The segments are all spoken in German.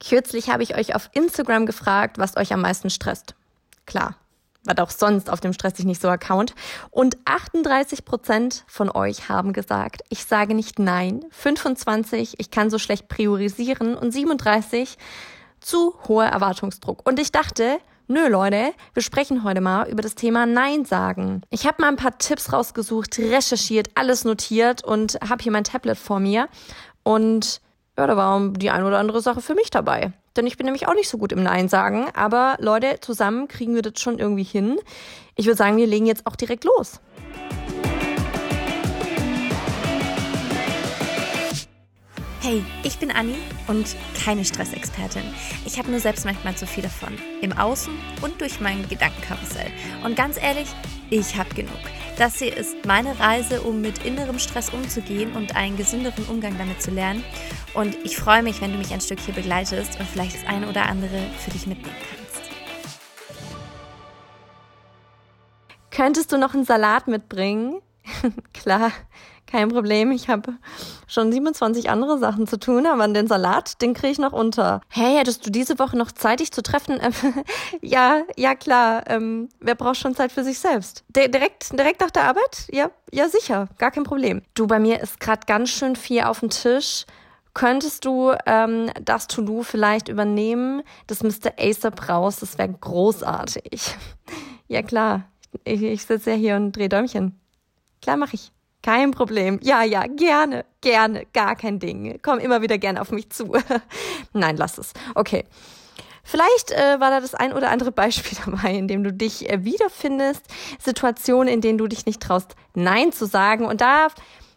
Kürzlich habe ich euch auf Instagram gefragt, was euch am meisten stresst. Klar, war auch sonst auf dem Stress nicht so Account. Und 38 Prozent von euch haben gesagt, ich sage nicht nein. 25, ich kann so schlecht priorisieren. Und 37, zu hoher Erwartungsdruck. Und ich dachte, Nö, Leute, wir sprechen heute mal über das Thema Nein sagen. Ich habe mal ein paar Tipps rausgesucht, recherchiert, alles notiert und habe hier mein Tablet vor mir. Und ja, da war die ein oder andere Sache für mich dabei. Denn ich bin nämlich auch nicht so gut im Nein sagen. Aber Leute, zusammen kriegen wir das schon irgendwie hin. Ich würde sagen, wir legen jetzt auch direkt los. Hey, ich bin Anni und keine Stressexpertin. Ich habe nur selbst manchmal zu viel davon. Im Außen und durch mein Gedankenkarussell. Und ganz ehrlich, ich habe genug. Das hier ist meine Reise, um mit innerem Stress umzugehen und einen gesünderen Umgang damit zu lernen. Und ich freue mich, wenn du mich ein Stück hier begleitest und vielleicht das eine oder andere für dich mitnehmen kannst. Könntest du noch einen Salat mitbringen? Klar, kein Problem. Ich habe schon 27 andere Sachen zu tun, aber den Salat, den kriege ich noch unter. Hey, hättest du diese Woche noch Zeit, dich zu treffen? Ja, ja klar. Ähm, wer braucht schon Zeit für sich selbst? D direkt, direkt nach der Arbeit? Ja, ja sicher, gar kein Problem. Du, bei mir ist gerade ganz schön viel auf dem Tisch. Könntest du ähm, das To-Do vielleicht übernehmen? Das müsste ASAP raus, das wäre großartig. ja klar, ich, ich sitze ja hier und drehe Däumchen. Klar mache ich. Kein Problem. Ja, ja, gerne, gerne, gar kein Ding. Komm immer wieder gerne auf mich zu. Nein, lass es. Okay. Vielleicht äh, war da das ein oder andere Beispiel dabei, in dem du dich äh, wiederfindest, Situationen, in denen du dich nicht traust, Nein zu sagen. Und da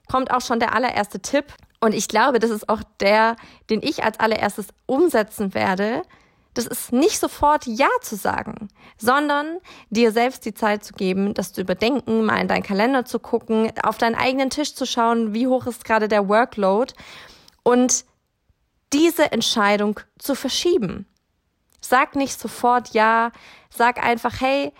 kommt auch schon der allererste Tipp. Und ich glaube, das ist auch der, den ich als allererstes umsetzen werde, das ist nicht sofort Ja zu sagen, sondern dir selbst die Zeit zu geben, das zu überdenken, mal in deinen Kalender zu gucken, auf deinen eigenen Tisch zu schauen, wie hoch ist gerade der Workload und diese Entscheidung zu verschieben. Sag nicht sofort Ja, sag einfach, hey,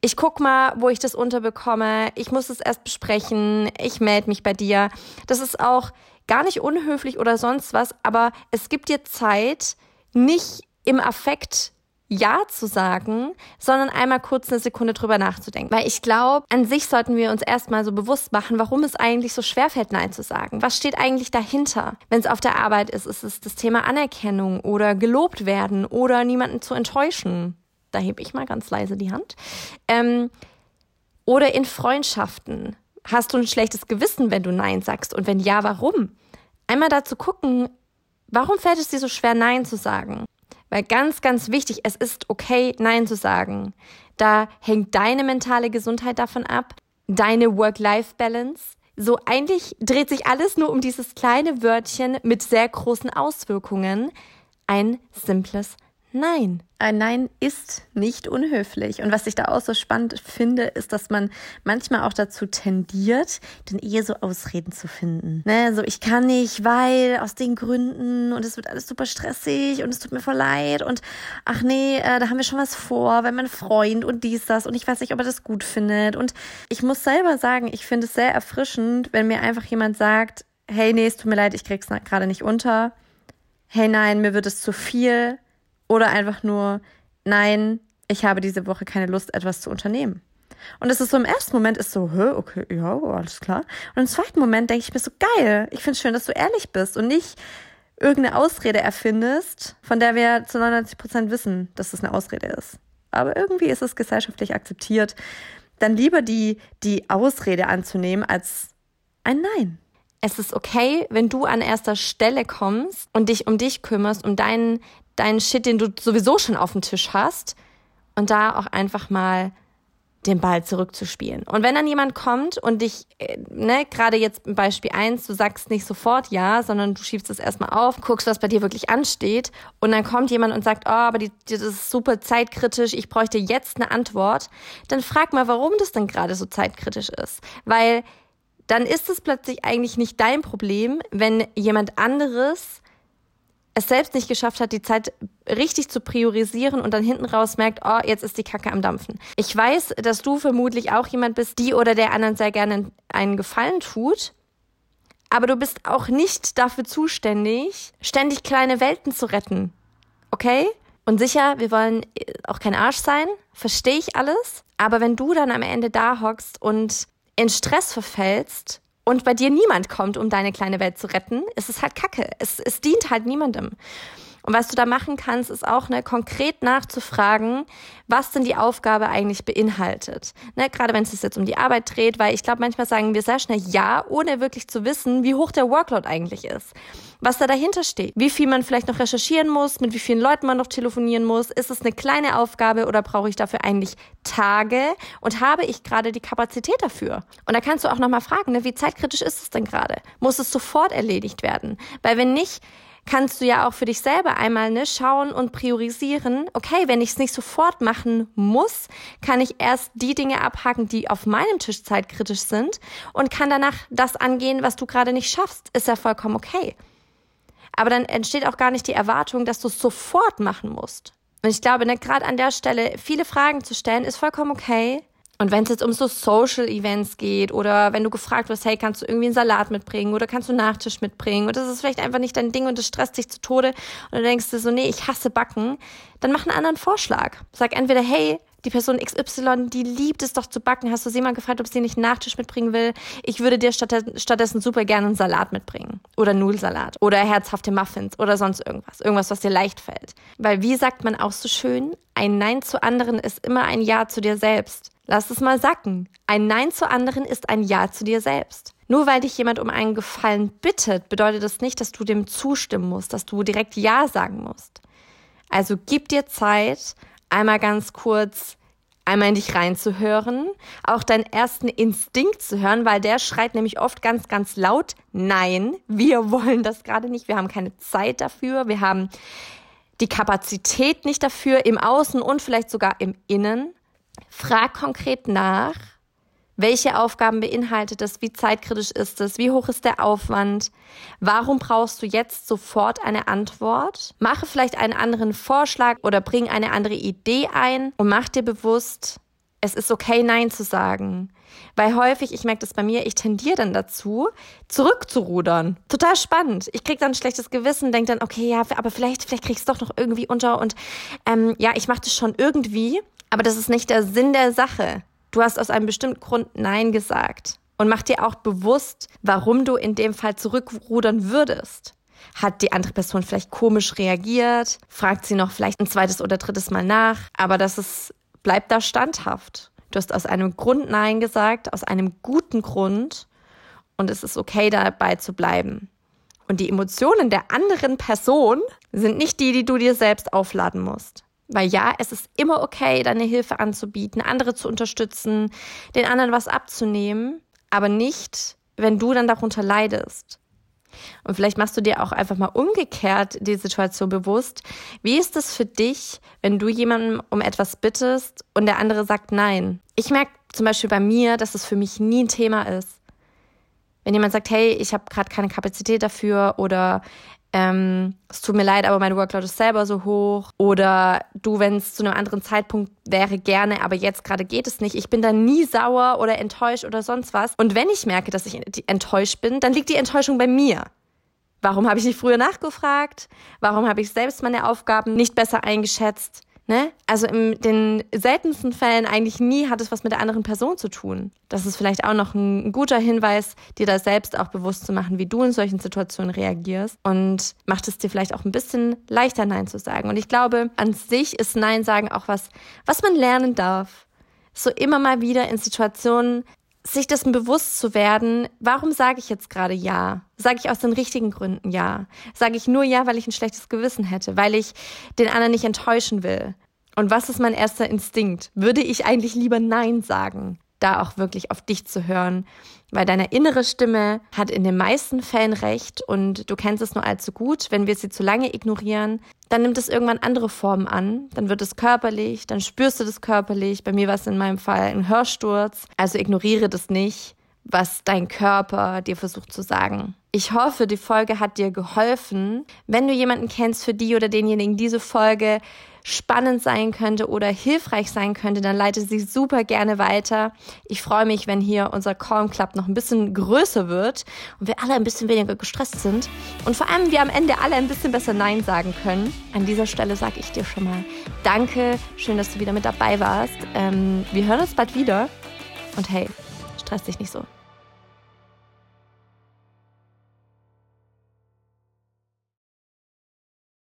ich guck mal, wo ich das unterbekomme, ich muss es erst besprechen, ich melde mich bei dir. Das ist auch gar nicht unhöflich oder sonst was, aber es gibt dir Zeit, nicht im Affekt ja zu sagen, sondern einmal kurz eine Sekunde drüber nachzudenken. Weil ich glaube, an sich sollten wir uns erstmal so bewusst machen, warum es eigentlich so schwerfällt, Nein zu sagen. Was steht eigentlich dahinter? Wenn es auf der Arbeit ist, ist es das Thema Anerkennung oder gelobt werden oder niemanden zu enttäuschen. Da hebe ich mal ganz leise die Hand. Ähm, oder in Freundschaften. Hast du ein schlechtes Gewissen, wenn du Nein sagst? Und wenn ja, warum? Einmal dazu gucken, warum fällt es dir so schwer, Nein zu sagen? Weil ganz, ganz wichtig, es ist okay, Nein zu sagen. Da hängt deine mentale Gesundheit davon ab, deine Work-Life-Balance. So eigentlich dreht sich alles nur um dieses kleine Wörtchen mit sehr großen Auswirkungen. Ein simples Nein. Ein Nein ist nicht unhöflich. Und was ich da auch so spannend finde, ist, dass man manchmal auch dazu tendiert, dann eher so Ausreden zu finden. Ne, so ich kann nicht, weil aus den Gründen und es wird alles super stressig und es tut mir voll leid und ach nee, äh, da haben wir schon was vor, weil mein Freund und dies, das und ich weiß nicht, ob er das gut findet. Und ich muss selber sagen, ich finde es sehr erfrischend, wenn mir einfach jemand sagt, hey, nee, es tut mir leid, ich krieg's gerade nicht unter. Hey, nein, mir wird es zu viel oder einfach nur, nein, ich habe diese Woche keine Lust, etwas zu unternehmen. Und es ist so im ersten Moment ist so, hä, okay, ja, alles klar. Und im zweiten Moment denke ich mir so, geil, ich finde es schön, dass du ehrlich bist und nicht irgendeine Ausrede erfindest, von der wir zu 99 Prozent wissen, dass es eine Ausrede ist. Aber irgendwie ist es gesellschaftlich akzeptiert, dann lieber die, die Ausrede anzunehmen als ein Nein. Es ist okay, wenn du an erster Stelle kommst und dich um dich kümmerst, um deinen, deinen Shit, den du sowieso schon auf dem Tisch hast und da auch einfach mal den Ball zurückzuspielen. Und wenn dann jemand kommt und dich, äh, ne, gerade jetzt Beispiel eins, du sagst nicht sofort ja, sondern du schiebst es erstmal auf, guckst, was bei dir wirklich ansteht und dann kommt jemand und sagt, oh, aber die, das ist super zeitkritisch, ich bräuchte jetzt eine Antwort, dann frag mal, warum das denn gerade so zeitkritisch ist. Weil dann ist es plötzlich eigentlich nicht dein Problem, wenn jemand anderes es selbst nicht geschafft hat, die Zeit richtig zu priorisieren und dann hinten raus merkt, oh, jetzt ist die Kacke am Dampfen. Ich weiß, dass du vermutlich auch jemand bist, die oder der anderen sehr gerne einen Gefallen tut, aber du bist auch nicht dafür zuständig, ständig kleine Welten zu retten. okay? Und sicher, wir wollen äh, auch kein Arsch sein, verstehe ich alles. Aber wenn du dann am Ende da hockst und in Stress verfällst und bei dir niemand kommt, um deine kleine Welt zu retten, ist es halt Kacke. Es, es dient halt niemandem. Und was du da machen kannst, ist auch ne, konkret nachzufragen, was denn die Aufgabe eigentlich beinhaltet. Ne, gerade wenn es sich jetzt um die Arbeit dreht, weil ich glaube, manchmal sagen wir sehr schnell Ja, ohne wirklich zu wissen, wie hoch der Workload eigentlich ist. Was da dahinter steht. Wie viel man vielleicht noch recherchieren muss, mit wie vielen Leuten man noch telefonieren muss. Ist es eine kleine Aufgabe oder brauche ich dafür eigentlich Tage? Und habe ich gerade die Kapazität dafür? Und da kannst du auch nochmal fragen, ne, wie zeitkritisch ist es denn gerade? Muss es sofort erledigt werden? Weil wenn nicht, kannst du ja auch für dich selber einmal ne, schauen und priorisieren, okay, wenn ich es nicht sofort machen muss, kann ich erst die Dinge abhaken, die auf meinem Tisch zeitkritisch sind und kann danach das angehen, was du gerade nicht schaffst. Ist ja vollkommen okay. Aber dann entsteht auch gar nicht die Erwartung, dass du es sofort machen musst. Und ich glaube, ne, gerade an der Stelle viele Fragen zu stellen, ist vollkommen okay. Und wenn es jetzt um so Social Events geht oder wenn du gefragt wirst, hey, kannst du irgendwie einen Salat mitbringen oder kannst du einen Nachtisch mitbringen oder das ist vielleicht einfach nicht dein Ding und das stresst dich zu Tode und du denkst dir so, nee, ich hasse Backen, dann mach einen anderen Vorschlag. Sag entweder, hey, die Person XY, die liebt es doch zu backen. Hast du sie mal gefragt, ob sie nicht einen Nachtisch mitbringen will? Ich würde dir stattdessen super gerne einen Salat mitbringen. Oder Nudelsalat. Oder herzhafte Muffins. Oder sonst irgendwas. Irgendwas, was dir leicht fällt. Weil wie sagt man auch so schön? Ein Nein zu anderen ist immer ein Ja zu dir selbst. Lass es mal sacken. Ein Nein zu anderen ist ein Ja zu dir selbst. Nur weil dich jemand um einen Gefallen bittet, bedeutet das nicht, dass du dem zustimmen musst, dass du direkt Ja sagen musst. Also gib dir Zeit, einmal ganz kurz einmal in dich reinzuhören, auch deinen ersten Instinkt zu hören, weil der schreit nämlich oft ganz, ganz laut, nein, wir wollen das gerade nicht, wir haben keine Zeit dafür, wir haben die Kapazität nicht dafür im Außen und vielleicht sogar im Innen. Frag konkret nach, welche Aufgaben beinhaltet es? Wie zeitkritisch ist es? Wie hoch ist der Aufwand? Warum brauchst du jetzt sofort eine Antwort? Mache vielleicht einen anderen Vorschlag oder bring eine andere Idee ein und mach dir bewusst, es ist okay, Nein zu sagen. Weil häufig, ich merke das bei mir, ich tendiere dann dazu, zurückzurudern. Total spannend. Ich krieg dann ein schlechtes Gewissen, denke dann, okay, ja, aber vielleicht, vielleicht kriegst du doch noch irgendwie unter und ähm, ja, ich mache das schon irgendwie. Aber das ist nicht der Sinn der Sache. Du hast aus einem bestimmten Grund Nein gesagt. Und mach dir auch bewusst, warum du in dem Fall zurückrudern würdest. Hat die andere Person vielleicht komisch reagiert? Fragt sie noch vielleicht ein zweites oder drittes Mal nach? Aber das ist, bleibt da standhaft. Du hast aus einem Grund Nein gesagt, aus einem guten Grund. Und es ist okay, dabei zu bleiben. Und die Emotionen der anderen Person sind nicht die, die du dir selbst aufladen musst. Weil ja, es ist immer okay, deine Hilfe anzubieten, andere zu unterstützen, den anderen was abzunehmen, aber nicht, wenn du dann darunter leidest. Und vielleicht machst du dir auch einfach mal umgekehrt die Situation bewusst. Wie ist es für dich, wenn du jemanden um etwas bittest und der andere sagt nein? Ich merke zum Beispiel bei mir, dass es für mich nie ein Thema ist. Wenn jemand sagt, hey, ich habe gerade keine Kapazität dafür oder ähm, es tut mir leid, aber mein Workload ist selber so hoch. Oder du, wenn es zu einem anderen Zeitpunkt wäre, gerne, aber jetzt gerade geht es nicht. Ich bin da nie sauer oder enttäuscht oder sonst was. Und wenn ich merke, dass ich enttäuscht bin, dann liegt die Enttäuschung bei mir. Warum habe ich nicht früher nachgefragt? Warum habe ich selbst meine Aufgaben nicht besser eingeschätzt? Ne? Also in den seltensten Fällen eigentlich nie hat es was mit der anderen Person zu tun. Das ist vielleicht auch noch ein guter Hinweis, dir da selbst auch bewusst zu machen, wie du in solchen Situationen reagierst und macht es dir vielleicht auch ein bisschen leichter Nein zu sagen. Und ich glaube, an sich ist Nein sagen auch was, was man lernen darf. So immer mal wieder in Situationen sich dessen bewusst zu werden, warum sage ich jetzt gerade ja? Sage ich aus den richtigen Gründen ja? Sage ich nur ja, weil ich ein schlechtes Gewissen hätte, weil ich den anderen nicht enttäuschen will? Und was ist mein erster Instinkt? Würde ich eigentlich lieber Nein sagen? Da auch wirklich auf dich zu hören, weil deine innere Stimme hat in den meisten Fällen recht und du kennst es nur allzu gut. Wenn wir sie zu lange ignorieren, dann nimmt es irgendwann andere Formen an. Dann wird es körperlich, dann spürst du das körperlich. Bei mir war es in meinem Fall ein Hörsturz. Also ignoriere das nicht, was dein Körper dir versucht zu sagen. Ich hoffe, die Folge hat dir geholfen. Wenn du jemanden kennst, für die oder denjenigen diese Folge spannend sein könnte oder hilfreich sein könnte, dann leite sie super gerne weiter. Ich freue mich, wenn hier unser Calm Club noch ein bisschen größer wird und wir alle ein bisschen weniger gestresst sind und vor allem wir am Ende alle ein bisschen besser Nein sagen können. An dieser Stelle sage ich dir schon mal Danke, schön, dass du wieder mit dabei warst. Ähm, wir hören uns bald wieder und hey, stress dich nicht so.